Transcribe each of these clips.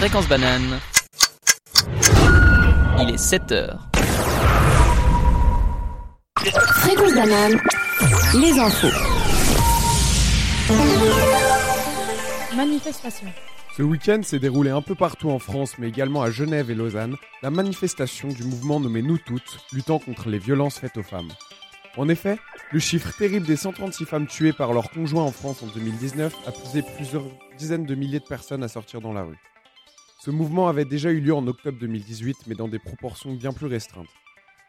Fréquence banane. Il est 7 heures. Fréquence banane, les infos. Manifestation. Ce week-end s'est déroulé un peu partout en France, mais également à Genève et Lausanne, la manifestation du mouvement nommé Nous Toutes, luttant contre les violences faites aux femmes. En effet, le chiffre terrible des 136 femmes tuées par leurs conjoints en France en 2019 a poussé plusieurs dizaines de milliers de personnes à sortir dans la rue. Ce mouvement avait déjà eu lieu en octobre 2018, mais dans des proportions bien plus restreintes.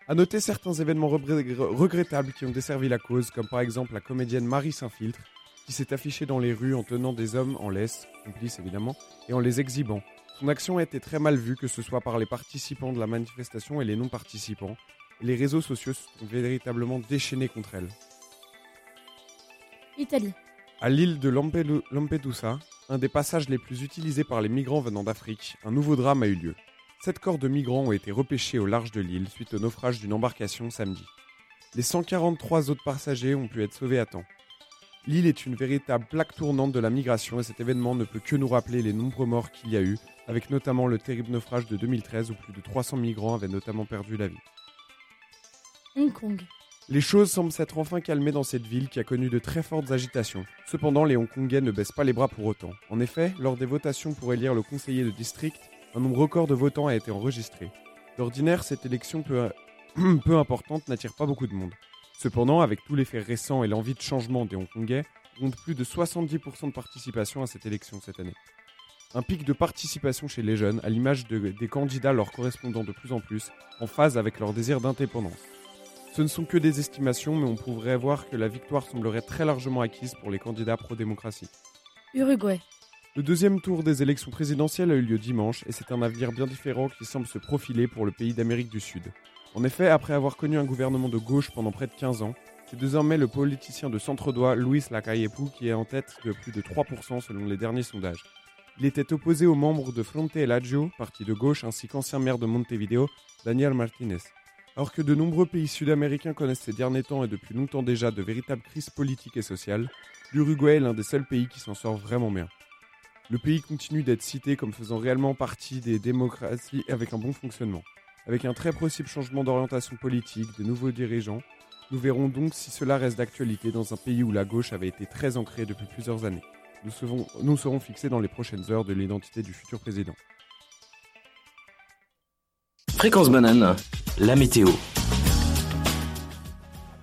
À noter certains événements regrettables qui ont desservi la cause, comme par exemple la comédienne Marie Saint-Filtre, qui s'est affichée dans les rues en tenant des hommes en laisse, complices évidemment, et en les exhibant. Son action a été très mal vue, que ce soit par les participants de la manifestation et les non-participants, les réseaux sociaux sont véritablement déchaînés contre elle. Italie. À l'île de Lampedusa, un des passages les plus utilisés par les migrants venant d'Afrique, un nouveau drame a eu lieu. Sept corps de migrants ont été repêchés au large de l'île suite au naufrage d'une embarcation samedi. Les 143 autres passagers ont pu être sauvés à temps. L'île est une véritable plaque tournante de la migration et cet événement ne peut que nous rappeler les nombreux morts qu'il y a eu, avec notamment le terrible naufrage de 2013 où plus de 300 migrants avaient notamment perdu la vie. Hong Kong. Les choses semblent s'être enfin calmées dans cette ville qui a connu de très fortes agitations. Cependant, les Hongkongais ne baissent pas les bras pour autant. En effet, lors des votations pour élire le conseiller de district, un nombre record de votants a été enregistré. D'ordinaire, cette élection peu, peu importante n'attire pas beaucoup de monde. Cependant, avec tous les faits récents et l'envie de changement des Hongkongais, on compte plus de 70% de participation à cette élection cette année. Un pic de participation chez les jeunes, à l'image des candidats leur correspondant de plus en plus, en phase avec leur désir d'indépendance. Ce ne sont que des estimations, mais on pourrait voir que la victoire semblerait très largement acquise pour les candidats pro-démocratie. Uruguay. Le deuxième tour des élections présidentielles a eu lieu dimanche et c'est un avenir bien différent qui semble se profiler pour le pays d'Amérique du Sud. En effet, après avoir connu un gouvernement de gauche pendant près de 15 ans, c'est désormais le politicien de centre-droit Luis Lacaillepu qui est en tête de plus de 3% selon les derniers sondages. Il était opposé aux membres de Fronte Elaggio, parti de gauche, ainsi qu'ancien maire de Montevideo, Daniel Martinez. Alors que de nombreux pays sud-américains connaissent ces derniers temps et depuis longtemps déjà de véritables crises politiques et sociales, l'Uruguay est l'un des seuls pays qui s'en sort vraiment bien. Le pays continue d'être cité comme faisant réellement partie des démocraties avec un bon fonctionnement. Avec un très possible changement d'orientation politique, des nouveaux dirigeants, nous verrons donc si cela reste d'actualité dans un pays où la gauche avait été très ancrée depuis plusieurs années. Nous serons, nous serons fixés dans les prochaines heures de l'identité du futur président. Fréquence banane, la météo.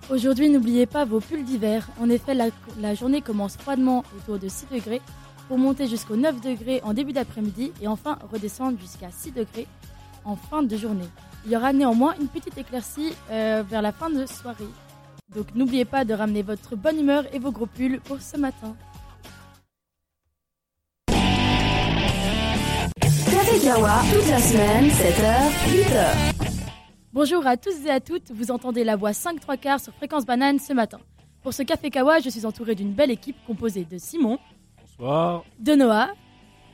Aujourd'hui, n'oubliez pas vos pulls d'hiver. En effet, la, la, journée commence froidement autour de 6 degrés pour monter jusqu'aux 9 degrés en début d'après-midi et enfin redescendre jusqu'à 6 degrés en fin de journée. Il y aura néanmoins une petite éclaircie euh, vers la fin de soirée. Donc n'oubliez pas de ramener votre bonne humeur et vos gros pulls pour ce matin. Café Kawa, toute la semaine, 7h, 8h. Bonjour à tous et à toutes, vous entendez la voix 5 3 quarts sur Fréquence Banane ce matin. Pour ce Café Kawa, je suis entouré d'une belle équipe composée de Simon. Bonsoir. De Noah.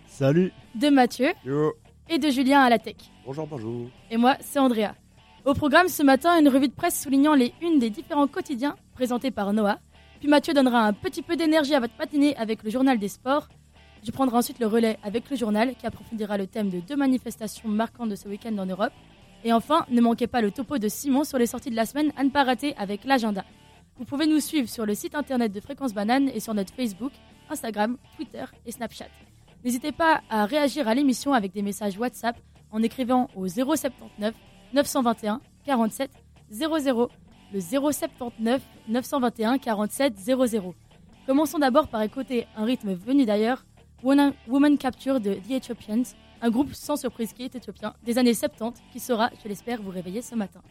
Salut. De Mathieu. Yo. Et de Julien à la tech. Bonjour, bonjour. Et moi, c'est Andrea. Au programme ce matin, une revue de presse soulignant les unes des différents quotidiens présentés par Noah. Puis Mathieu donnera un petit peu d'énergie à votre matinée avec le journal des sports. Je prendrai ensuite le relais avec le journal qui approfondira le thème de deux manifestations marquantes de ce week-end en Europe. Et enfin, ne manquez pas le topo de Simon sur les sorties de la semaine à ne pas rater avec l'agenda. Vous pouvez nous suivre sur le site internet de Fréquence Banane et sur notre Facebook, Instagram, Twitter et Snapchat. N'hésitez pas à réagir à l'émission avec des messages WhatsApp en écrivant au 079 921 47 00. Le 079 921 47 00. Commençons d'abord par écouter un rythme venu d'ailleurs, Woman Capture de The Ethiopians, un groupe sans surprise qui est éthiopien des années 70 qui saura, je l'espère, vous réveiller ce matin.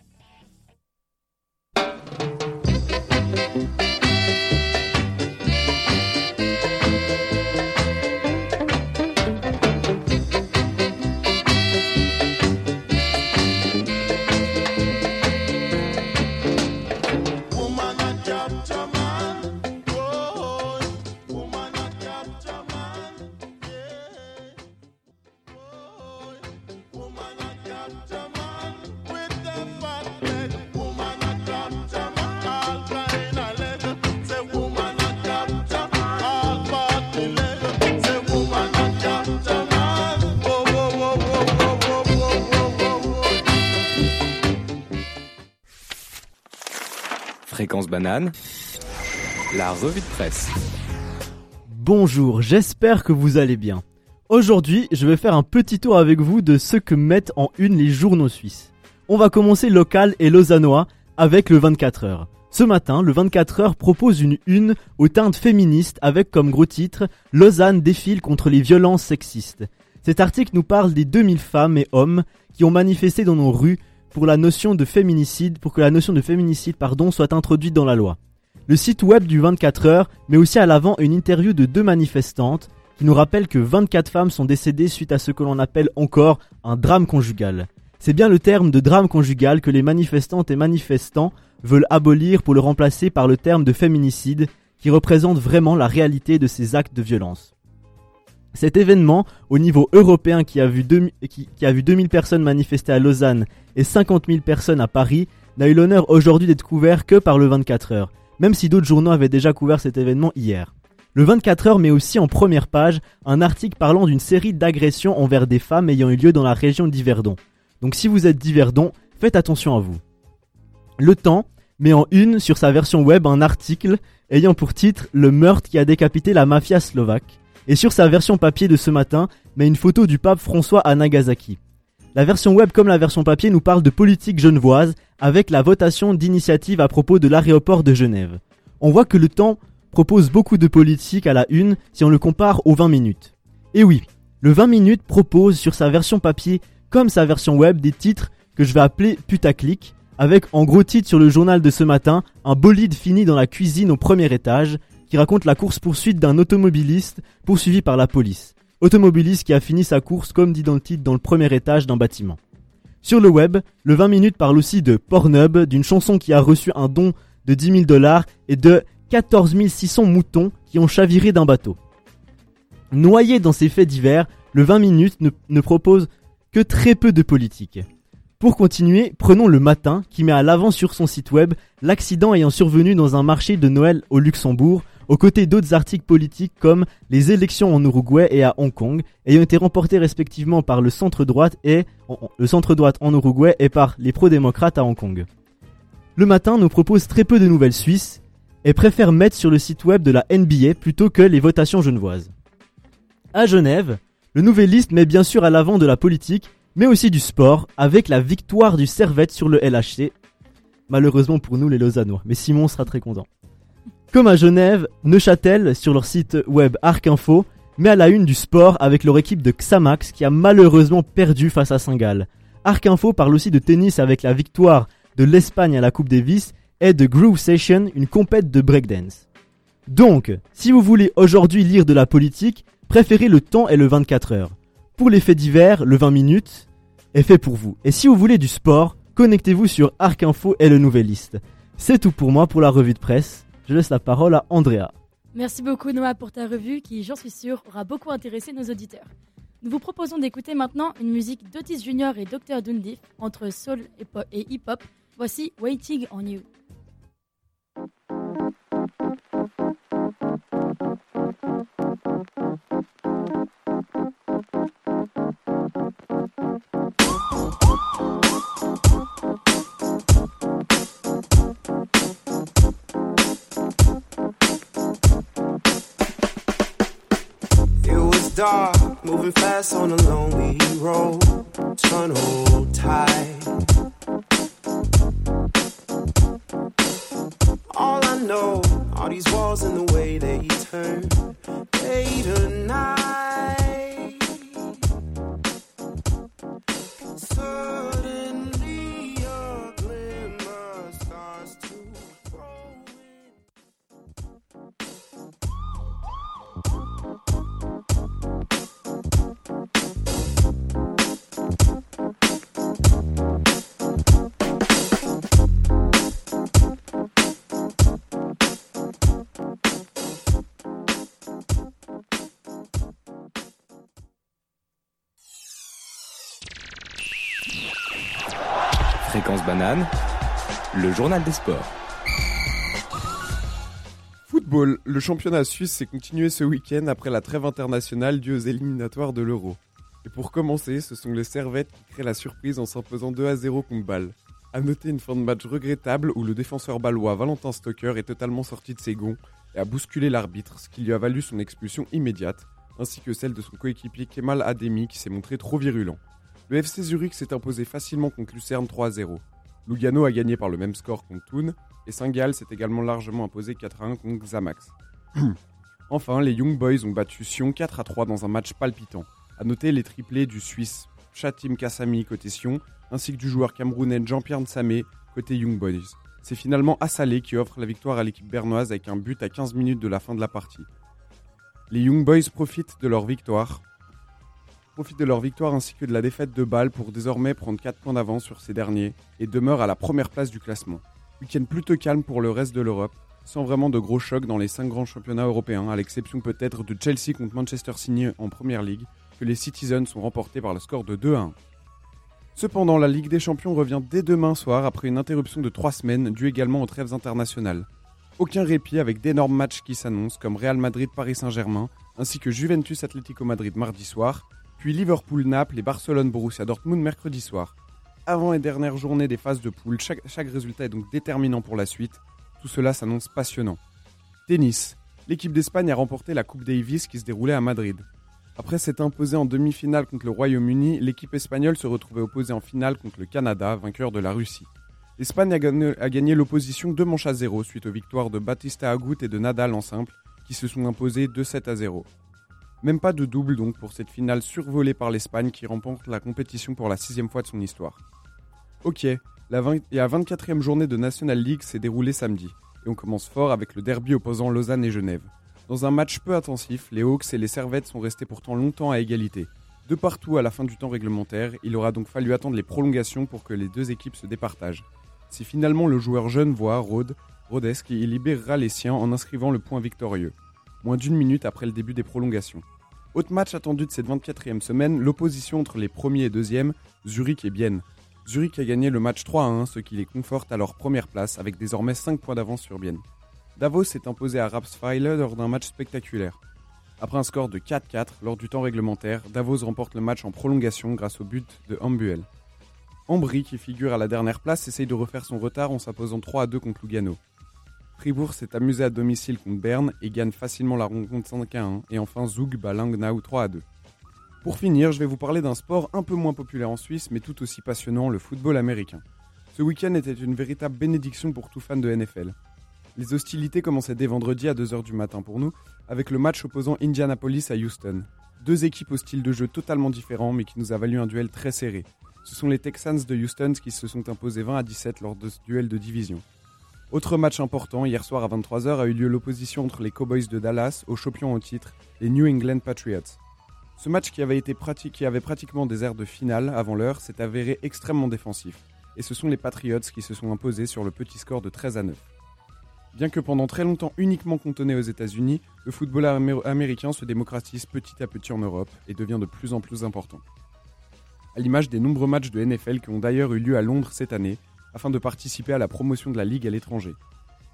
Banane, la revue de presse. Bonjour, j'espère que vous allez bien. Aujourd'hui, je vais faire un petit tour avec vous de ce que mettent en une les journaux suisses. On va commencer local et lausannois avec le 24 heures. Ce matin, le 24 heures propose une une aux teintes féministes avec comme gros titre Lausanne défile contre les violences sexistes. Cet article nous parle des 2000 femmes et hommes qui ont manifesté dans nos rues pour la notion de féminicide, pour que la notion de féminicide, soit introduite dans la loi. Le site web du 24 heures met aussi à l'avant une interview de deux manifestantes qui nous rappelle que 24 femmes sont décédées suite à ce que l'on appelle encore un drame conjugal. C'est bien le terme de drame conjugal que les manifestantes et manifestants veulent abolir pour le remplacer par le terme de féminicide qui représente vraiment la réalité de ces actes de violence. Cet événement, au niveau européen qui a vu, 2000, qui, qui a vu 2000 personnes manifester à Lausanne et 50 000 personnes à Paris, n'a eu l'honneur aujourd'hui d'être couvert que par le 24 heures, même si d'autres journaux avaient déjà couvert cet événement hier. Le 24 heures met aussi en première page un article parlant d'une série d'agressions envers des femmes ayant eu lieu dans la région d'Yverdon. Donc si vous êtes d'Yverdon, faites attention à vous. Le temps met en une sur sa version web un article ayant pour titre Le meurtre qui a décapité la mafia slovaque et sur sa version papier de ce matin met une photo du pape François à Nagasaki. La version web comme la version papier nous parle de politique genevoise avec la votation d'initiative à propos de l'aéroport de Genève. On voit que le temps propose beaucoup de politique à la une si on le compare aux 20 minutes. Et oui, le 20 minutes propose sur sa version papier comme sa version web des titres que je vais appeler putaclic avec en gros titre sur le journal de ce matin un bolide fini dans la cuisine au premier étage qui raconte la course-poursuite d'un automobiliste poursuivi par la police. Automobiliste qui a fini sa course comme dit dans le titre dans le premier étage d'un bâtiment. Sur le web, le 20 minutes parle aussi de Pornhub, d'une chanson qui a reçu un don de 10 000 dollars et de 14 600 moutons qui ont chaviré d'un bateau. Noyé dans ces faits divers, le 20 minutes ne, ne propose que très peu de politique. Pour continuer, prenons le matin qui met à l'avant sur son site web l'accident ayant survenu dans un marché de Noël au Luxembourg, aux côtés d'autres articles politiques comme les élections en Uruguay et à Hong Kong, ayant été remportés respectivement par le centre droite et le centre droite en Uruguay et par les pro-démocrates à Hong Kong. Le matin nous propose très peu de nouvelles suisses et préfère mettre sur le site web de la NBA plutôt que les votations genevoises. À Genève, le Nouvelliste met bien sûr à l'avant de la politique, mais aussi du sport, avec la victoire du Servette sur le LHC. Malheureusement pour nous les Lausannois, mais Simon sera très content. Comme à Genève, Neuchâtel, sur leur site web Arc Info, met à la une du sport avec leur équipe de Xamax qui a malheureusement perdu face à Saint-Gall. Arc Info parle aussi de tennis avec la victoire de l'Espagne à la Coupe Davis et de Groove Session, une compète de breakdance. Donc, si vous voulez aujourd'hui lire de la politique, préférez le temps et le 24 heures. Pour les faits divers, le 20 minutes est fait pour vous. Et si vous voulez du sport, connectez-vous sur Arc Info et le Nouvelliste. C'est tout pour moi pour la revue de presse. Je laisse la parole à Andrea. Merci beaucoup Noah pour ta revue qui, j'en suis sûr, aura beaucoup intéressé nos auditeurs. Nous vous proposons d'écouter maintenant une musique d'Otis Junior et Dr. Dundee entre soul et hip-hop. Voici Waiting on You. Dark, moving fast on a lonely road. Hold tight. All I know, all these walls and the way they turn, day to night. Banane, le journal des sports. Football, le championnat suisse s'est continué ce week-end après la trêve internationale due aux éliminatoires de l'Euro. Et pour commencer, ce sont les Servettes qui créent la surprise en s'imposant 2 à 0 contre Bâle. À noter une fin de match regrettable où le défenseur balois Valentin Stoker est totalement sorti de ses gonds et a bousculé l'arbitre, ce qui lui a valu son expulsion immédiate, ainsi que celle de son coéquipier Kemal Ademi qui s'est montré trop virulent. Le FC Zurich s'est imposé facilement contre Lucerne 3-0. Lugano a gagné par le même score contre Thun, et Saint-Gall s'est également largement imposé 4-1 contre Xamax. enfin, les Young Boys ont battu Sion 4-3 dans un match palpitant. A noter les triplés du Suisse Chatim Kassami côté Sion, ainsi que du joueur camerounais Jean-Pierre Nsamé côté Young Boys. C'est finalement Assalé qui offre la victoire à l'équipe bernoise avec un but à 15 minutes de la fin de la partie. Les Young Boys profitent de leur victoire profitent de leur victoire ainsi que de la défaite de Bâle pour désormais prendre 4 points d'avance sur ces derniers et demeurent à la première place du classement. Week-end plutôt calme pour le reste de l'Europe, sans vraiment de gros chocs dans les 5 grands championnats européens, à l'exception peut-être de Chelsea contre Manchester City en Première League, que les Citizens sont remportés par le score de 2 à 1. Cependant, la Ligue des Champions revient dès demain soir après une interruption de 3 semaines due également aux trêves internationales. Aucun répit avec d'énormes matchs qui s'annoncent comme Real Madrid-Paris Saint-Germain, ainsi que Juventus Atlético Madrid mardi soir, puis Liverpool-Naples et Barcelone-Borussia Dortmund mercredi soir. Avant et dernière journée des phases de poule, chaque, résultat est donc déterminant pour la suite. Tout cela s'annonce passionnant. Tennis. L'équipe d'Espagne a remporté la Coupe Davis qui se déroulait à Madrid. Après s'être imposée en demi-finale contre le Royaume-Uni, l'équipe espagnole se retrouvait opposée en finale contre le Canada, vainqueur de la Russie. L'Espagne a gagné, a gagné l'opposition 2 manches à 0 suite aux victoires de Batista Agut et de Nadal en simple, qui se sont imposés 2-7 à 0. Même pas de double donc pour cette finale survolée par l'Espagne qui remporte la compétition pour la sixième fois de son histoire. Ok, la, 20 la 24e journée de National League s'est déroulée samedi, et on commence fort avec le derby opposant Lausanne et Genève. Dans un match peu intensif, les Hawks et les Servettes sont restés pourtant longtemps à égalité. De partout à la fin du temps réglementaire, il aura donc fallu attendre les prolongations pour que les deux équipes se départagent. C'est finalement le joueur genevois, Rhodes, Rhodes, qui libérera les siens en inscrivant le point victorieux, moins d'une minute après le début des prolongations. Autre match attendu de cette 24e semaine, l'opposition entre les premiers et deuxièmes, Zurich et Bienne. Zurich a gagné le match 3 à 1, ce qui les conforte à leur première place avec désormais 5 points d'avance sur Bienne. Davos s'est imposé à Rapsweiler lors d'un match spectaculaire. Après un score de 4-4 lors du temps réglementaire, Davos remporte le match en prolongation grâce au but de Hambuel. Ambry, qui figure à la dernière place, essaye de refaire son retard en s'imposant 3 à 2 contre Lugano. Fribourg s'est amusé à domicile contre Berne et gagne facilement la rencontre 5 à 1. Et enfin, Zug bat Langnau 3 à 2. Pour finir, je vais vous parler d'un sport un peu moins populaire en Suisse, mais tout aussi passionnant, le football américain. Ce week-end était une véritable bénédiction pour tout fan de NFL. Les hostilités commençaient dès vendredi à 2h du matin pour nous, avec le match opposant Indianapolis à Houston. Deux équipes au style de jeu totalement différents, mais qui nous a valu un duel très serré. Ce sont les Texans de Houston qui se sont imposés 20 à 17 lors de ce duel de division. Autre match important, hier soir à 23h a eu lieu l'opposition entre les Cowboys de Dallas aux champions au titre, les New England Patriots. Ce match qui avait, pratiquement des airs de finale avant l'heure s'est avéré extrêmement défensif. Et ce sont les Patriots qui se sont imposés sur le petit score de 13 à 9. Bien que pendant très longtemps uniquement cantonné aux États-Unis, le football américain se démocratise petit à petit en Europe et devient de plus en plus important. À l'image des nombreux matchs de NFL qui ont d'ailleurs eu lieu à Londres cette année, afin de participer à la promotion de la ligue à l'étranger.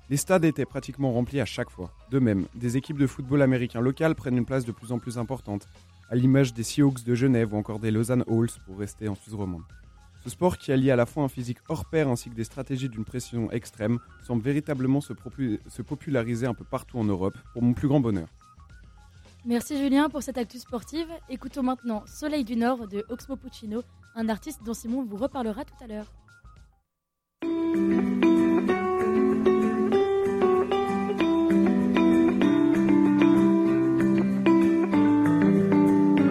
Les stades étaient pratiquement remplis à chaque fois. De même, des équipes de football américain locales prennent une place de plus en plus importante, à l'image des Seahawks de Genève ou encore des Lausanne Halls pour rester en Suisse romande. Ce sport qui allie à la fois un physique hors pair ainsi que des stratégies d'une pression extrême semble véritablement se, se, populariser un peu partout en Europe, pour mon plus grand bonheur. Merci Julien pour cette actu sportive. Écoutons maintenant Soleil du Nord de Oxmo Puccino, un artiste dont Simon vous reparlera tout à l'heure.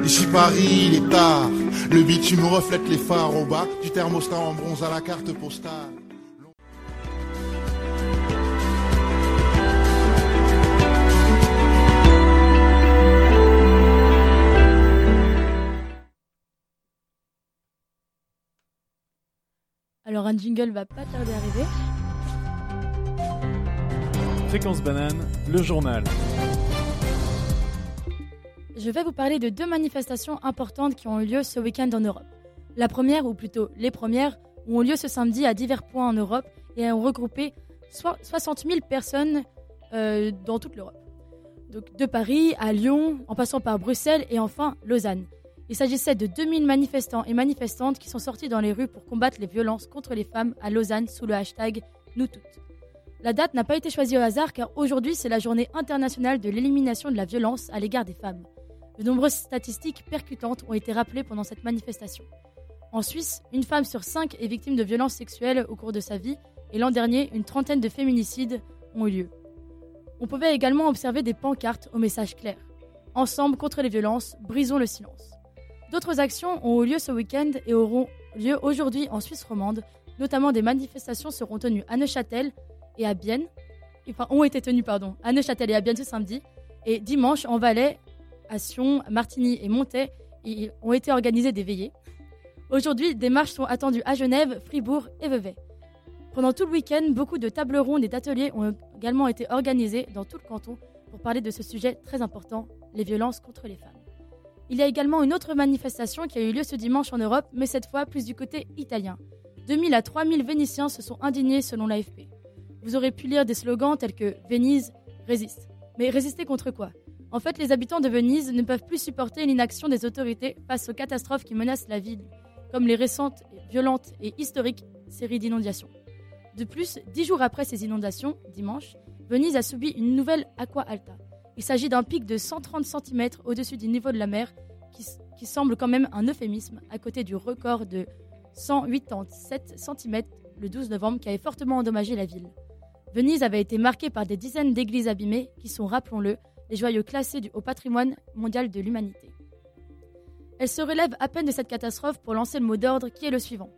Ici Paris, il est tard. Le bitume reflète les phares au bas du thermostat en bronze à la carte postale. Un jingle va pas tarder à arriver. Fréquence banane, le journal. Je vais vous parler de deux manifestations importantes qui ont eu lieu ce week-end en Europe. La première, ou plutôt les premières, ont eu lieu ce samedi à divers points en Europe et ont regroupé 60 000 personnes euh, dans toute l'Europe. Donc de Paris à Lyon, en passant par Bruxelles et enfin Lausanne. Il s'agissait de 2000 manifestants et manifestantes qui sont sortis dans les rues pour combattre les violences contre les femmes à Lausanne sous le hashtag Nous toutes. La date n'a pas été choisie au hasard car aujourd'hui c'est la journée internationale de l'élimination de la violence à l'égard des femmes. De nombreuses statistiques percutantes ont été rappelées pendant cette manifestation. En Suisse, une femme sur cinq est victime de violences sexuelles au cours de sa vie et l'an dernier, une trentaine de féminicides ont eu lieu. On pouvait également observer des pancartes au message clair. Ensemble contre les violences, brisons le silence. D'autres actions ont eu lieu ce week-end et auront lieu aujourd'hui en Suisse romande. Notamment des manifestations seront tenues à Neuchâtel et à Bienne. Enfin, ont été tenues, pardon, à Neuchâtel et à Bienne ce samedi. Et dimanche, en Valais, à Sion, Martigny et Montaix, y ont été organisées des veillées. Aujourd'hui, des marches sont attendues à Genève, Fribourg et Vevey. Pendant tout le week-end, beaucoup de tables rondes et d'ateliers ont également été organisés dans tout le canton pour parler de ce sujet très important, les violences contre les femmes. Il y a également une autre manifestation qui a eu lieu ce dimanche en Europe, mais cette fois plus du côté italien. 2000 à 3000 Vénitiens se sont indignés selon l'AFP. Vous aurez pu lire des slogans tels que Venise résiste. Mais résister contre quoi? En fait, les habitants de Venise ne peuvent plus supporter l'inaction des autorités face aux catastrophes qui menacent la ville, comme les récentes, violentes et historiques séries d'inondations. De plus, dix jours après ces inondations, dimanche, Venise a subi une nouvelle aqua alta. Il s'agit d'un pic de 130 cm au-dessus du niveau de la mer, qui, semble quand même un euphémisme, à côté du record de 187 cm le 12 novembre qui avait fortement endommagé la ville. Venise avait été marquée par des dizaines d'églises abîmées, qui sont, rappelons-le, les joyaux classés du, au patrimoine mondial de l'humanité. Elle se relève à peine de cette catastrophe pour lancer le mot d'ordre qui est le suivant.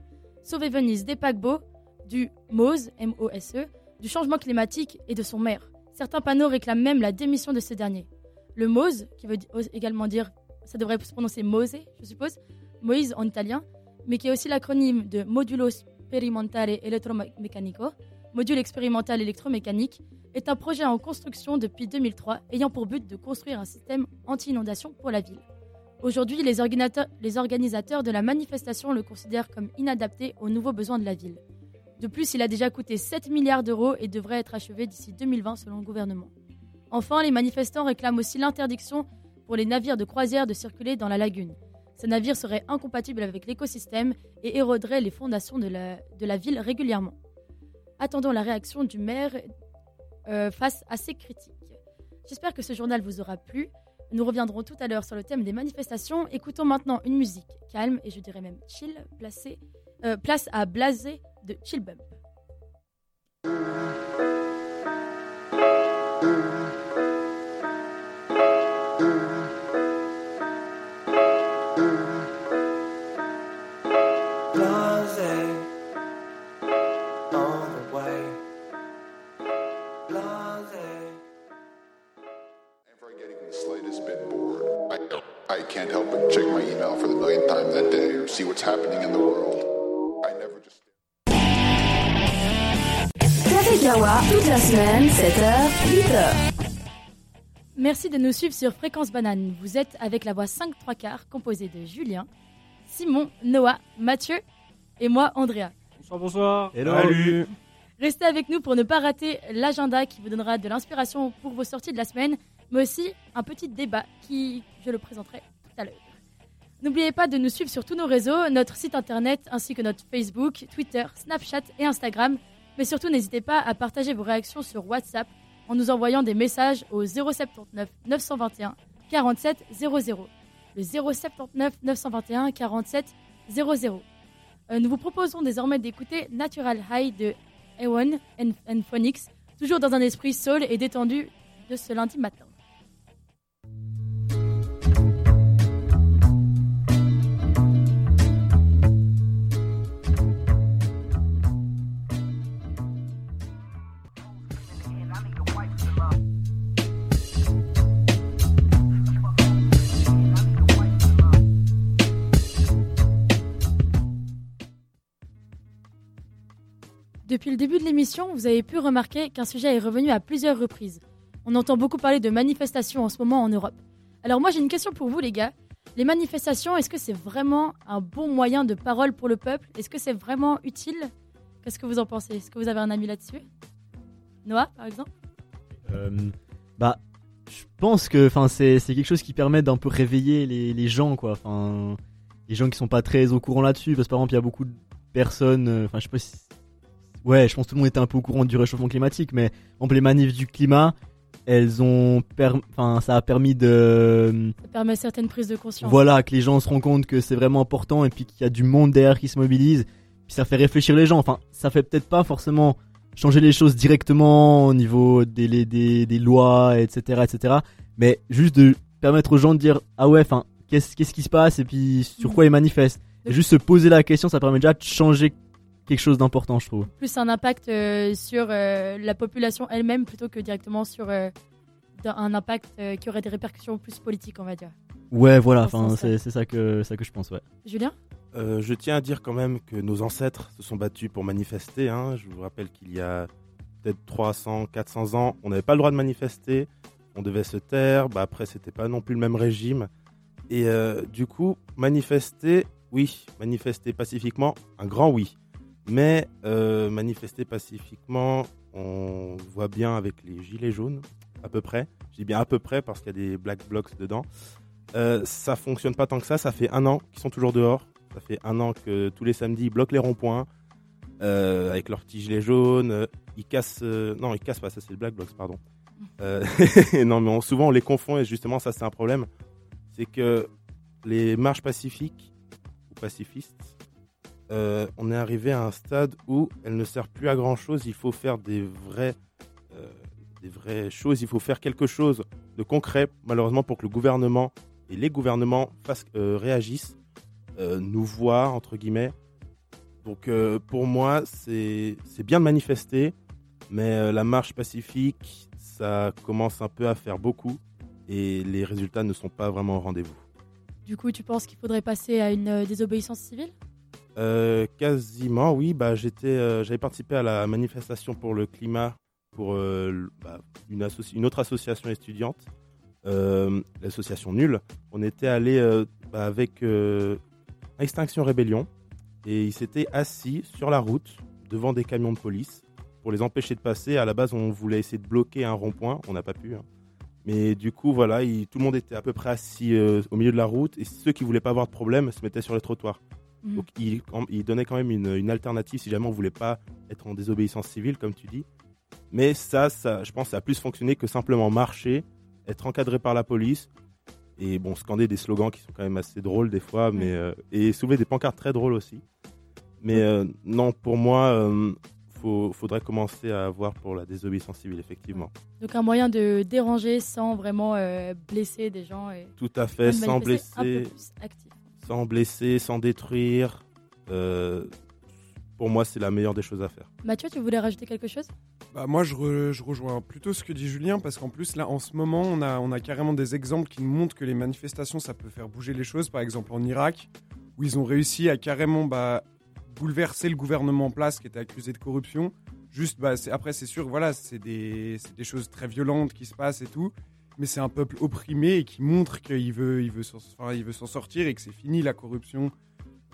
Sauver Venise des paquebots, du MOSE, M-O-S-E, du changement climatique et de son maire. Certains panneaux réclament même la démission de ce dernier. Le MOSE, qui veut également dire, ça devrait se prononcer Mose, je suppose, Moïse en italien, mais qui est aussi l'acronyme de Modulo Sperimentale Elettromeccanico, module expérimental électromécanique, est un projet en construction depuis 2003 ayant pour but de construire un système anti-inondation pour la ville. Aujourd'hui, les organisateurs de la manifestation le considèrent comme inadapté aux nouveaux besoins de la ville. De plus, il a déjà coûté 7 milliards d'euros et devrait être achevé d'ici 2020 selon le gouvernement. Enfin, les manifestants réclament aussi l'interdiction pour les navires de croisière de circuler dans la lagune. Ces navires seraient incompatibles avec l'écosystème et éroderaient les fondations de la, ville régulièrement. Attendons la réaction du maire euh, face à ces critiques. J'espère que ce journal vous aura plu. Nous reviendrons tout à l'heure sur le thème des manifestations. Écoutons maintenant une musique calme et je dirais même chill, placée, euh, place à Blasé de Chill Bump. I can't help Toute la semaine, 7h, 8h. Merci de nous suivre sur Fréquence Banane. Vous êtes avec la voix 5 3 quarts composée de Julien, Simon, Noah, Mathieu et moi, Andrea. Bonsoir, bonsoir. Hello. Salut. Restez avec nous pour ne pas rater l'agenda qui vous donnera de l'inspiration pour vos sorties de la semaine, mais aussi un petit débat qui, je le présenterai tout à l'heure. N'oubliez pas de nous suivre sur tous nos réseaux, notre site internet ainsi que notre Facebook, Twitter, Snapchat et Instagram. Mais surtout, n'hésitez pas à partager vos réactions sur WhatsApp en nous envoyant des messages au 079 921 47 00. Le 079 921 47 00. Euh, nous vous proposons désormais d'écouter Natural High de Ewan and Phonics, toujours dans un esprit soul et détendu de ce lundi matin. Depuis le début de l'émission, vous avez pu remarquer qu'un sujet est revenu à plusieurs reprises. On entend beaucoup parler de manifestations en ce moment en Europe. Alors moi j'ai une question pour vous les gars. Les manifestations, est-ce que c'est vraiment un bon moyen de parole pour le peuple? Est-ce que c'est vraiment utile? Qu'est-ce que vous en pensez? Est-ce que vous avez un ami là-dessus? Noah, par exemple? Euh, Bah, je pense que c'est quelque chose qui permet d'un peu réveiller les, les gens quoi. Enfin les gens qui sont pas très au courant là-dessus. Parce que par exemple il y a beaucoup de personnes euh, enfin je sais pas ouais je pense que tout le monde était un peu au courant du réchauffement climatique mais exemple les manifs du climat elles ont enfin ça a permis de Ça permet certaines prises de conscience. voilà que les gens se rendent compte que c'est vraiment important et puis qu'il y a du monde derrière qui se mobilise puis ça fait réfléchir les gens enfin ça fait peut-être pas forcément changer les choses directement au niveau des, les- des, des lois, etc., etc. Mais juste de permettre aux gens de dire ah ouais, enfin qu'est-ce qu'est-ce qui se passe et puis sur quoi ils manifestent. Et juste se poser la question, ça permet déjà de changer quelque chose d'important, je trouve. Plus un impact euh, sur euh, la population elle-même plutôt que directement sur euh, un impact euh, qui aurait des répercussions plus politiques, on va dire. Ouais, voilà, enfin c'est c'est ça que ça que je pense, ouais. Julien? Euh, je tiens à dire quand même que nos ancêtres se sont battus pour manifester. hein. Je vous rappelle qu'il y a peut-être 300, 400 ans, on n'avait pas le droit de manifester. On devait se taire. Bah, après, c'était pas non plus le même régime. Et euh, du coup, manifester, oui, manifester pacifiquement, un grand oui. Mais euh, manifester pacifiquement, on voit bien avec les gilets jaunes, à peu près. Je dis bien à peu près parce qu'il y a des black blocs dedans. Euh, ça fonctionne pas tant que ça. Ça fait un an qu'ils sont toujours dehors. Ça fait un an que tous les samedis ils bloquent les ronds-points euh, avec leurs petits gilets jaunes. Ils cassent. euh, non, ils cassent pas. Ça c'est le black blocs, pardon. Non, mais souvent on les confond et justement ça c'est un problème. C'est que les marches pacifiques ou pacifistes, euh, on est arrivé à un stade où elles ne servent plus à grand chose. Il faut faire des vrais, euh, des vraies choses. Il faut faire quelque chose de concret, malheureusement, pour que le gouvernement et les gouvernements fassent, euh, réagissent, nous voient, entre guillemets. Donc pour moi, c'est bien de manifester, mais la marche pacifique, ça commence un peu à faire beaucoup et les résultats ne sont pas vraiment au rendez-vous. Du coup, tu penses qu'il faudrait passer à une désobéissance civile? Euh, quasiment, oui. Bah, euh, j'avais participé à la manifestation pour le climat pour euh, bah, une, autre association étudiante, l'association Nulle. On était allé bah, avec Extinction Rébellion et ils s'étaient assis sur la route devant des camions de police pour les empêcher de passer. À la base, on voulait essayer de bloquer un rond-point, on n'a pas pu. hein. Mais du coup, voilà, il- tout le monde était à peu près assis au milieu de la route et ceux qui voulaient pas avoir de problème se mettaient sur les trottoirs. Mhm. Donc il, il donnait quand même une, une alternative si jamais on voulait pas être en désobéissance civile, comme tu dis. Mais ça, ça, je pense, ça a plus fonctionné que simplement marcher, être encadré par la police et bon, scander des slogans qui sont quand même assez drôles des fois, mais euh, et soulever des pancartes très drôles aussi. Mais euh, non, pour moi, euh, faut, faudrait commencer à voir pour la désobéissance civile, effectivement. Donc un moyen de déranger sans vraiment euh, blesser des gens et Tout à fait, sans manifester un peu blesser. plus actif. Sans blesser, sans détruire. Euh, pour moi, c'est la meilleure des choses à faire. Mathieu, tu voulais rajouter quelque chose? Bah, moi, je, re- je rejoins plutôt ce que dit Julien, parce qu'en plus, là, en ce moment, on a, on a carrément des exemples qui nous montrent que les manifestations, ça peut faire bouger les choses. Par exemple, en Irak, où ils ont réussi à carrément bah, bouleverser le gouvernement en place qui était accusé de corruption. Juste, bah, c'est- après, c'est sûr, voilà, c'est des, c'est des choses très violentes qui se passent et tout. Mais c'est un peuple opprimé et qui montre qu'il veut, il veut s'en enfin, il veut s'en sortir et que c'est fini la corruption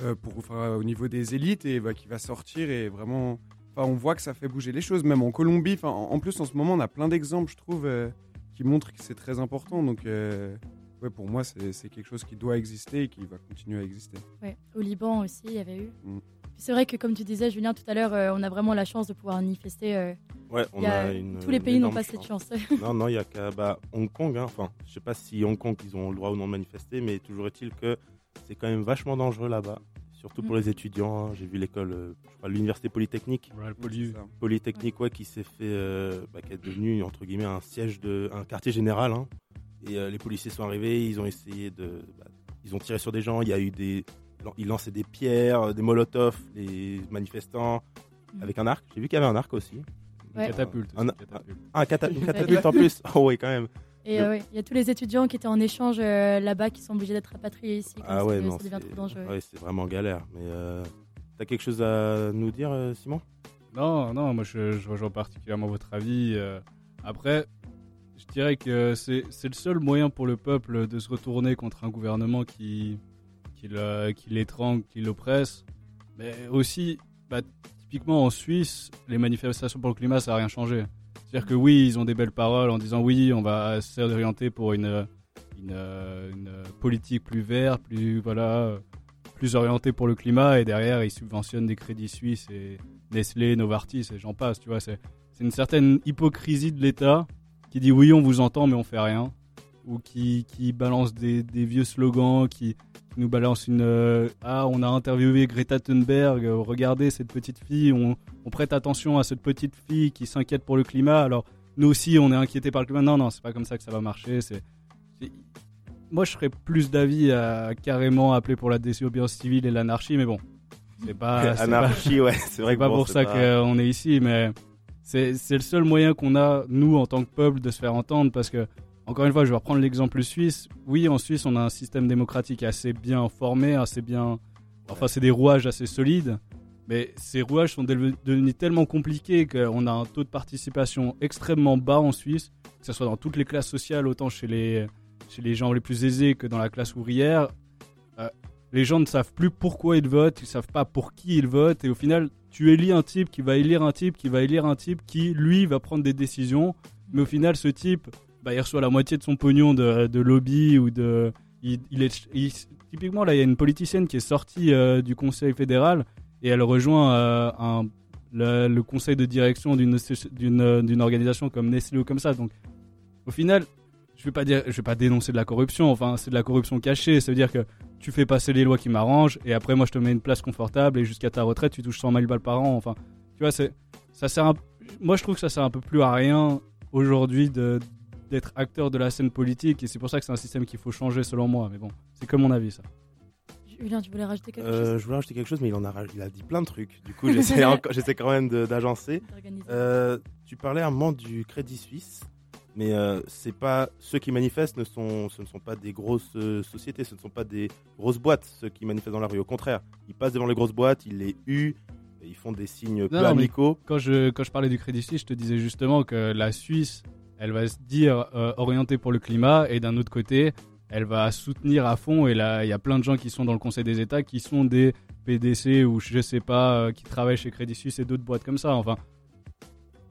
euh, pour, enfin, au niveau des élites et bah, qui va sortir et vraiment Enfin, on voit que ça fait bouger les choses, même en Colombie. Enfin, en plus, en ce moment, on a plein d'exemples, je trouve, euh, qui montrent que c'est très important. Donc, euh, ouais, pour moi, c'est c'est quelque chose qui doit exister et qui va continuer à exister. Ouais, au Liban aussi, il y avait eu. Mm. C'est vrai que, comme tu disais, Julien, tout à l'heure, euh, on a vraiment la chance de pouvoir manifester. euh, Ouais, on a- a une- tous les pays n'ont pas cette chance. non, non, il y a qu'à bah, Hong Kong. hein. Enfin, je sais pas si Hong Kong, ils ont le droit ou non de manifester, mais toujours est-il que c'est quand même vachement dangereux là-bas, surtout pour Mm. les étudiants. hein. J'ai vu l'école, euh, je crois, l'université polytechnique. Ouais, le poly-. Polytechnique, ouais, qui s'est fait, euh, bah, qui est devenu entre guillemets un siège de, un quartier général. hein. Et euh, les policiers sont arrivés, ils ont essayé de, bah, ils ont tiré sur des gens. Il y a eu des, ils lançaient des pierres, des molotovs, les manifestants Mhm. avec un arc. J'ai vu qu'il y avait un arc aussi. Une Ouais. catapulte. Un- une catapulte. Un cata- une catapulte en plus. Oh oui, quand même. Et euh, ouais, il y a tous les étudiants qui étaient en échange euh, là-bas qui sont obligés d'être rapatriés ici. Ah ouais, ça, non, devient trop c'est dangereux. ouais, c'est vraiment galère. Mais euh, t'as quelque chose à nous dire, euh, Simon? Non, non, moi je, je rejoins particulièrement votre avis. euh. après, je dirais que c'est c'est le seul moyen pour le peuple de se retourner contre un gouvernement qui, qui qui l'étrangle, qui l'oppresse. Mais aussi, bah, typiquement en Suisse, les manifestations pour le climat, ça n'a rien changé. C'est-à-dire que oui, ils ont des belles paroles en disant oui, on va s'orienter pour une, politique plus verte, plus voilà, plus orientée pour le climat, et derrière ils subventionnent des crédits suisses et Nestlé, Novartis et j'en passe. Tu vois, c'est une certaine hypocrisie de l'État qui dit oui, on vous entend, mais on fait rien, ou qui, balance des vieux slogans, qui, qui nous balance une euh, ah, on a interviewé Greta Thunberg, euh, regardez cette petite fille, on, on prête attention à cette petite fille qui s'inquiète pour le climat, alors nous aussi on est inquiétés par le climat. Non, non, c'est pas comme ça que ça va marcher. C'est moi je serais plus d'avis à carrément appeler pour la désobéissance civile et l'anarchie, mais bon, c'est pas Anarchie, ouais, c'est vrai c'est que pas bon, pour ça pas- qu'on est ici, mais c'est le seul moyen qu'on a, nous, en tant que peuple, de se faire entendre. Parce que, encore une fois, je vais reprendre l'exemple suisse. Oui, en Suisse, on a un système démocratique assez bien formé, assez bien. Enfin, c'est des rouages assez solides. Mais ces rouages sont dev- devenus tellement compliqués qu'on a un taux de participation extrêmement bas en Suisse, que ce soit dans toutes les classes sociales, autant chez les, chez les gens les plus aisés que dans la classe ouvrière. Euh, les gens ne savent plus pourquoi ils votent, ils savent pas pour qui ils votent, et au final, tu élis un type qui va élire un type qui va élire un type qui, lui, va prendre des décisions, mais au final, ce type, bah, il reçoit la moitié de son pognon de, lobby ou de. Il, est, typiquement, là, il y a une politicienne qui est sortie euh, du Conseil fédéral et elle rejoint euh, le, conseil de direction d'une organisation comme Nestlé ou comme ça. Donc, au final, je vais vais pas dénoncer de la corruption. Enfin, c'est de la corruption cachée. Ça veut dire que tu fais passer les lois qui m'arrangent et après, moi, je te mets une place confortable et jusqu'à ta retraite, tu touches 100 000 balles par an. Enfin, tu vois, ça sert. Moi, je trouve que ça sert un peu plus à rien aujourd'hui de d'être acteur de la scène politique et c'est pour ça que c'est un système qu'il faut changer selon moi. Mais bon, c'est que mon avis ça. Julien, tu voulais rajouter quelque Euh, chose? je voulais rajouter quelque chose, mais il en a, il a dit plein de trucs. Du coup, j'essaie quand même d'agencer. Euh, tu parlais un moment du Crédit Suisse, mais euh, c'est pas ceux qui manifestent ne sont, ce ne sont pas des grosses sociétés, ce ne sont pas des grosses boîtes ceux qui manifestent dans la rue. Au contraire, ils passent devant les grosses boîtes, ils les huent, ils font des signes peu Non, amicaux. Quand je, quand je parlais du Crédit Suisse, je te disais justement que la Suisse, elle va se dire euh, orientée pour le climat, et d'un autre côté, elle va soutenir à fond. Et là, il y a plein de gens qui sont dans le Conseil des États qui sont des PDC ou je sais pas, euh, qui travaillent chez Crédit Suisse et d'autres boîtes comme ça. Enfin,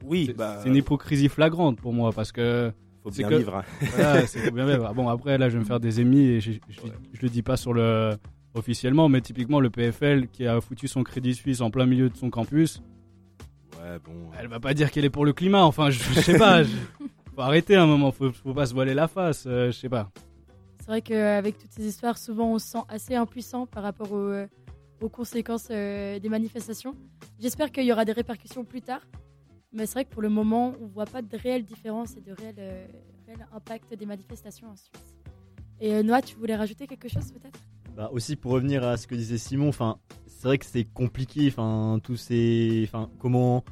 Oui, c'est bah, c'est une hypocrisie flagrante pour moi parce que faut c'est bien que- vivre. hein. voilà, c'est faut bien vivre. Bon, après, là, je vais me faire des émis et je, je, je le dis pas sur le officiellement, mais typiquement le PFL qui a foutu son Crédit Suisse en plein milieu de son campus. Ouais, bon. Elle va pas dire qu'elle est pour le climat. Enfin, je, je sais pas. faut arrêter un moment. Faut, faut pas se voiler la face. euh, je sais pas. C'est vrai qu'avec toutes ces histoires, souvent on se sent assez impuissant par rapport aux, euh, aux conséquences euh, des manifestations. J'espère qu'il y aura des répercussions plus tard. Mais c'est vrai que pour le moment, on voit pas de réelle différence et de réel, euh, réel impact des manifestations en Suisse. Et euh, Noah, tu voulais rajouter quelque chose peut-être? Bah aussi pour revenir à ce que disait Simon, enfin c'est vrai que c'est compliqué, enfin tous ces, enfin comment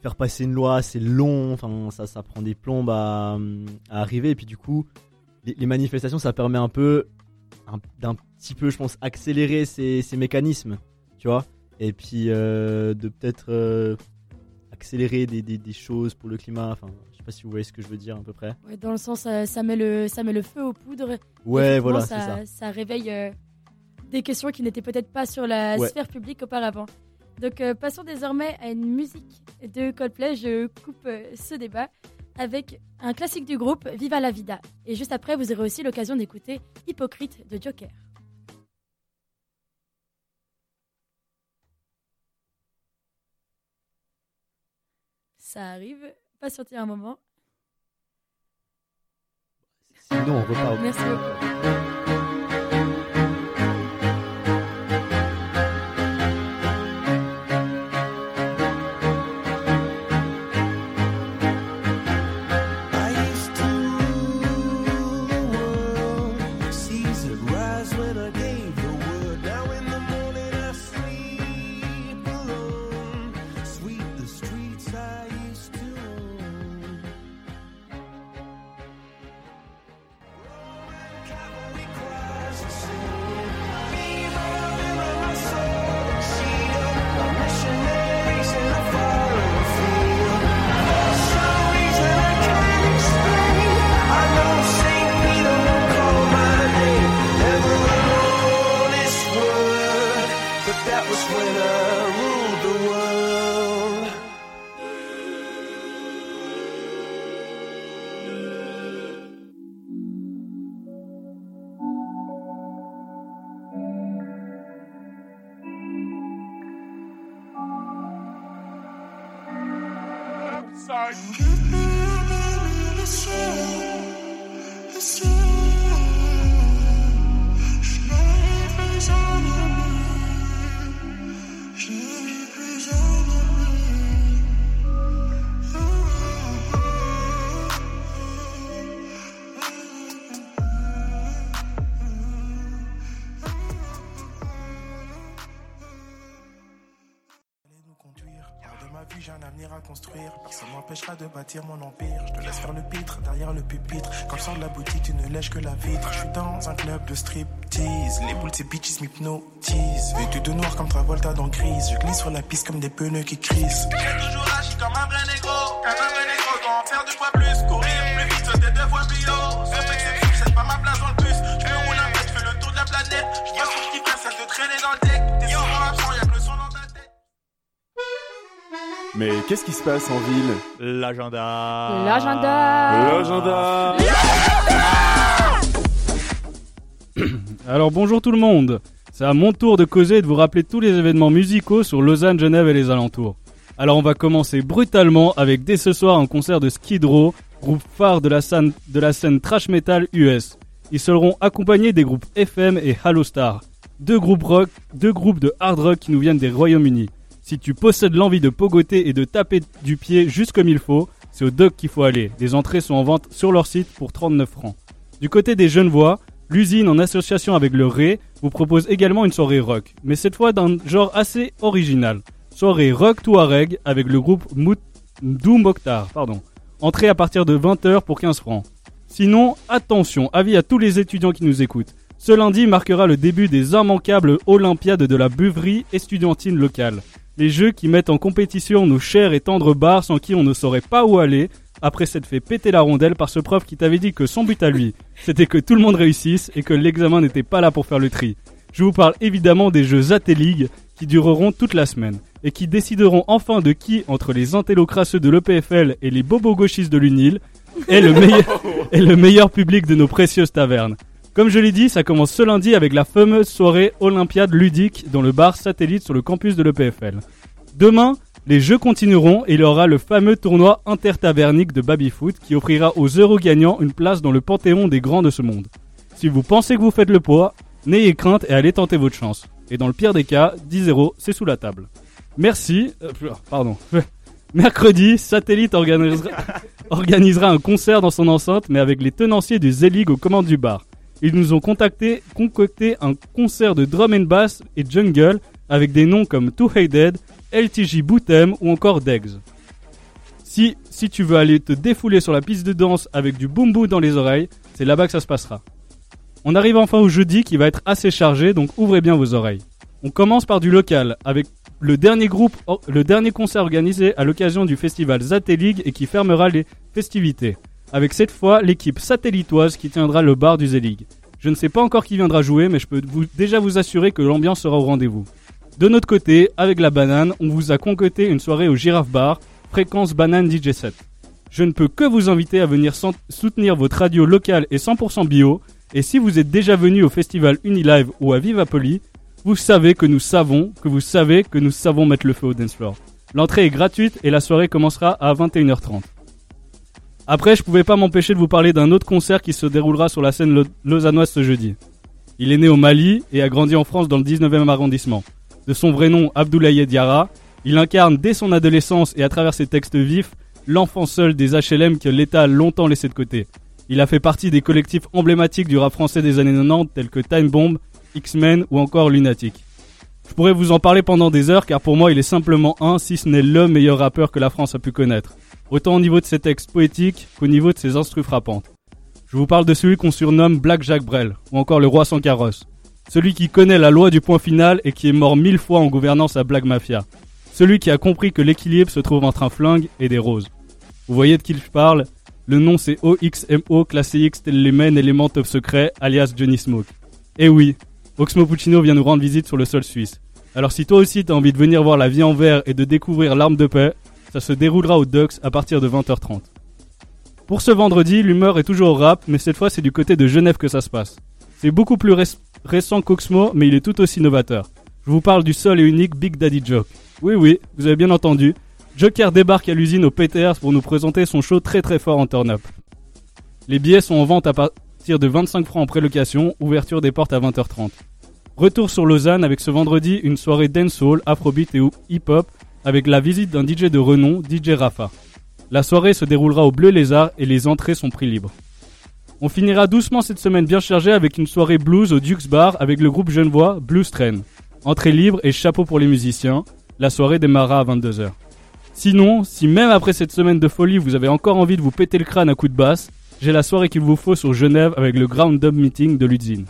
faire passer une loi, c'est long, enfin ça ça prend des plombes à, à arriver et puis du coup les, les manifestations ça permet un peu un- d'un petit peu je pense accélérer ces, ces mécanismes, tu vois, et puis euh, de peut-être euh, accélérer des, des, des choses pour le climat, enfin je sais pas si vous voyez ce que je veux dire à peu près. Ouais, Dans le sens, ça, ça met le, ça met le feu aux poudres. Ouais voilà ça, ça. ça réveille euh, des questions qui n'étaient peut-être pas sur la Ouais. sphère publique auparavant. Donc euh, passons désormais à une musique de Coldplay. Je coupe euh, ce débat avec un classique du groupe, Viva la Vida. Et juste après, vous aurez aussi l'occasion d'écouter Hypocrite de Joker. Ça arrive, patientez un moment. Sinon on repart. Merci beaucoup. Hors bâtir mon empire. Je te laisse faire le pitre derrière le pupitre. Quand je de la boutique, tu ne lèches que la vitre. Je suis dans un club de striptease. Les boules, ces bitches m'hypnotisent. Vêtu de noir comme Travolta dans Grise. Je glisse sur la piste comme des pneus qui crissent. J'ai toujours agi comme un vrai négro? Car un vrai négro en faire deux fois plus Mais qu'est-ce qui se passe en ville? L'agenda. L'agenda. L'agenda Alors bonjour tout le monde. C'est à mon tour de causer et de vous rappeler tous les événements musicaux sur Lausanne, Genève et les alentours. Alors on va commencer brutalement avec dès ce soir un concert de Skid Row, groupe phare de la scène, de la scène trash metal US. Ils seront accompagnés des groupes FM et Hallostar, deux groupes rock, deux groupes de hard rock qui nous viennent des Royaumes-Unis. Si tu possèdes l'envie de pogoter et de taper du pied juste comme il faut, c'est au Doc qu'il faut aller. Les entrées sont en vente sur leur site pour 39 francs. Du côté des Genevois, l'usine en association avec le Ré vous propose également une soirée rock, mais cette fois d'un genre assez original. Soirée rock Touareg avec le groupe Mout Dou Mokhtar, pardon. Entrée à partir de 20h pour 15 francs. Sinon, attention, avis à tous les étudiants qui nous écoutent. Ce lundi marquera le début des immanquables Olympiades de la buverie estudiantine locale. Les jeux qui mettent en compétition nos chers et tendres bars sans qui on ne saurait pas où aller, après s'être fait péter la rondelle par ce prof qui t'avait dit que son but à lui, c'était que tout le monde réussisse et que l'examen n'était pas là pour faire le tri. Je vous parle évidemment des jeux League qui dureront toute la semaine et qui décideront enfin de qui, entre les intellos crasseux de l'EPFL et les bobos gauchistes de l'UNIL, est le meilleur, est le meilleur public de nos précieuses tavernes. Comme je l'ai dit, ça commence ce lundi avec la fameuse soirée Olympiade ludique dans le bar satellite sur le campus de l'EPFL. Demain, les jeux continueront et il y aura le fameux tournoi intertavernique de babyfoot qui offrira aux heureux gagnants une place dans le panthéon des grands de ce monde. Si vous pensez que vous faites le poids, n'ayez crainte et allez tenter votre chance. Et dans le pire des cas, 10-0, c'est sous la table. Merci. euh, pardon. Mercredi, Satellite organisera, organisera un concert dans son enceinte, mais avec les tenanciers du Z-League aux commandes du bar. Ils nous ont contacté, concocté un concert de drum and bass et jungle avec des noms comme Two Dead, LTJ Bootem ou encore Degs. Si, si tu veux aller te défouler sur la piste de danse avec du boom dans les oreilles, c'est là-bas que ça se passera. On arrive enfin au jeudi qui va être assez chargé, donc ouvrez bien vos oreilles. On commence par du local, avec le dernier groupe, le dernier concert organisé à l'occasion du festival Zatelig et qui fermera les festivités. Avec cette fois l'équipe satellitoise qui tiendra le bar du Zelig. Je ne sais pas encore qui viendra jouer, mais je peux déjà vous assurer que l'ambiance sera au rendez-vous. De notre côté, avec la banane, on vous a concocté une soirée au Giraffe Bar, fréquence banane DJ 7. Je ne peux que vous inviter à venir soutenir votre radio locale et 100% bio, et si vous êtes déjà venu au festival Unilive ou à Vivapoli, vous savez que nous savons, que vous savez que nous savons mettre le feu au dance floor. L'entrée est gratuite et la soirée commencera à 21h30. Après, je pouvais pas m'empêcher de vous parler d'un autre concert qui se déroulera sur la scène lausannoise ce jeudi. Il est né au Mali et a grandi en France dans le 19e arrondissement. De son vrai nom, Abdoulaye Diarra, il incarne dès son adolescence et à travers ses textes vifs l'enfant seul des HLM que l'État a longtemps laissé de côté. Il a fait partie des collectifs emblématiques du rap français des années 90 tels que Time Bomb, X-Men ou encore Lunatic. Je pourrais vous en parler pendant des heures car pour moi il est simplement un, si ce n'est le meilleur rappeur que la France a pu connaître. Autant au niveau de ses textes poétiques qu'au niveau de ses instrus frappantes. Je vous parle de celui qu'on surnomme Black Jacques Brel, ou encore le roi sans carrosse. Celui qui connaît la loi du point final et qui est mort mille fois en gouvernant sa Black Mafia. Celui qui a compris que l'équilibre se trouve entre un flingue et des roses. Vous voyez de qui je parle? Le nom c'est OXMO, classé X tel les secret, alias Johnny Smoke. Et oui, Oxmo Puccino vient nous rendre visite sur le sol suisse. Alors si toi aussi t'as envie de venir voir la vie en vert et de découvrir l'arme de paix, ça se déroulera au Dux à partir de 20h30. Pour ce vendredi, l'humeur est toujours au rap, mais cette fois c'est du côté de Genève que ça se passe. C'est beaucoup plus récent qu'Oxmo, mais il est tout aussi novateur. Je vous parle du seul et unique Big Daddy Joke. Oui oui, vous avez bien entendu, Joker débarque à l'usine au PTR pour nous présenter son show très très fort en turn-up. Les billets sont en vente à partir de 25 francs en prélocation, ouverture des portes à 20h30. Retour sur Lausanne avec ce vendredi une soirée dancehall, afrobeat et hip-hop avec la visite d'un DJ de renom, DJ Rafa. La soirée se déroulera au Bleu Lézard et les entrées sont prix libres. On finira doucement cette semaine bien chargée avec une soirée blues au Duke's Bar avec le groupe genevois Blues Train. Entrée libre et chapeau pour les musiciens. La soirée démarrera à 22h. Sinon, si même après cette semaine de folie vous avez encore envie de vous péter le crâne à coups de basse, j'ai la soirée qu'il vous faut sur Genève avec le Ground Dub Meeting de l'usine.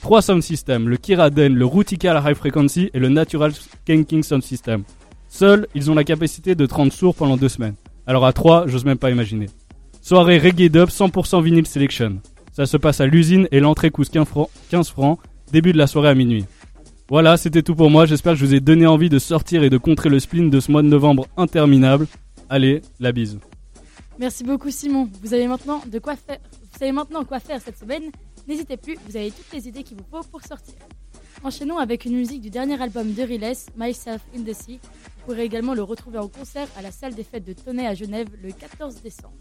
Trois sound systems, le Kiraden, le Rutical High Frequency et le Natural Skanking Sound System. Seuls, ils ont la capacité de 30 sourds pendant deux semaines. Alors à 3, j'ose même pas imaginer. Soirée reggae dub 100% vinyl selection. Ça se passe à l'usine et l'entrée coûte 15 francs, 15 francs, début de la soirée à minuit. Voilà, c'était tout pour moi. J'espère que je vous ai donné envie de sortir et de contrer le spleen de ce mois de novembre interminable. Allez, la bise. Merci beaucoup Simon. Vous avez maintenant de quoi faire. Vous savez maintenant quoi faire cette semaine. N'hésitez plus, vous avez toutes les idées qu'il vous faut pour sortir. Enchaînons avec une musique du dernier album de Riles, Myself in the Sea. Vous pourrez également le retrouver en concert à la salle des fêtes de Tonnet à Genève le 14 décembre.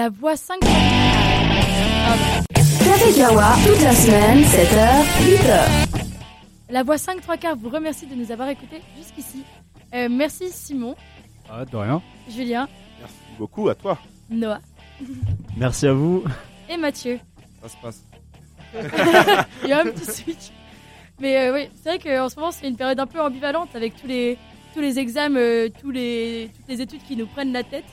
La voix 5 Café Kawa, toute la semaine, 7h, 8h. La voix 5 3 quarts vous remercie de nous avoir écoutés jusqu'ici. Euh, merci Simon, Ah, de rien. Julien, Merci beaucoup à toi. Noah Merci à vous. et Mathieu. Ça se passe. Il y a un petit switch. Mais euh, oui, c'est vrai qu'en ce moment, c'est une période un peu ambivalente avec tous les, tous les examens, euh, tous les, toutes les études qui nous prennent la tête,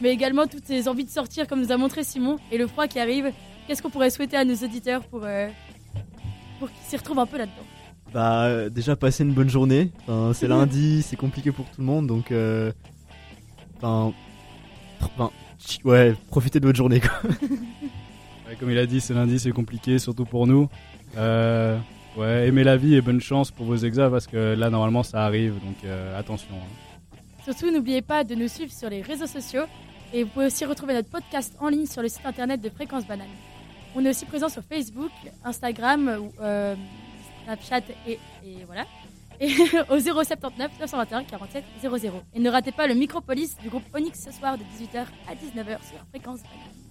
mais également toutes ces envies de sortir, comme nous a montré Simon, et le froid qui arrive. Qu'est-ce qu'on pourrait souhaiter à nos auditeurs pour, euh, pour qu'ils s'y retrouvent un peu là-dedans? Bah euh, déjà passer une bonne journée. Enfin, c'est lundi, c'est compliqué pour tout le monde, donc euh, enfin, ouais, profitez de votre journée. Quoi. Ouais, comme il a dit, c'est lundi, c'est compliqué, surtout pour nous. Euh, ouais, aimez la vie et bonne chance pour vos examens parce que là, normalement, ça arrive, donc euh, attention. hein. Surtout, n'oubliez pas de nous suivre sur les réseaux sociaux et vous pouvez aussi retrouver notre podcast en ligne sur le site internet de Fréquence Banane. On est aussi présent sur Facebook, Instagram, euh, Snapchat et, et voilà. Et au 079 921 47 00. Et ne ratez pas le Micropolis du groupe Onyx ce soir de 18h à 19h sur Fréquence Banane.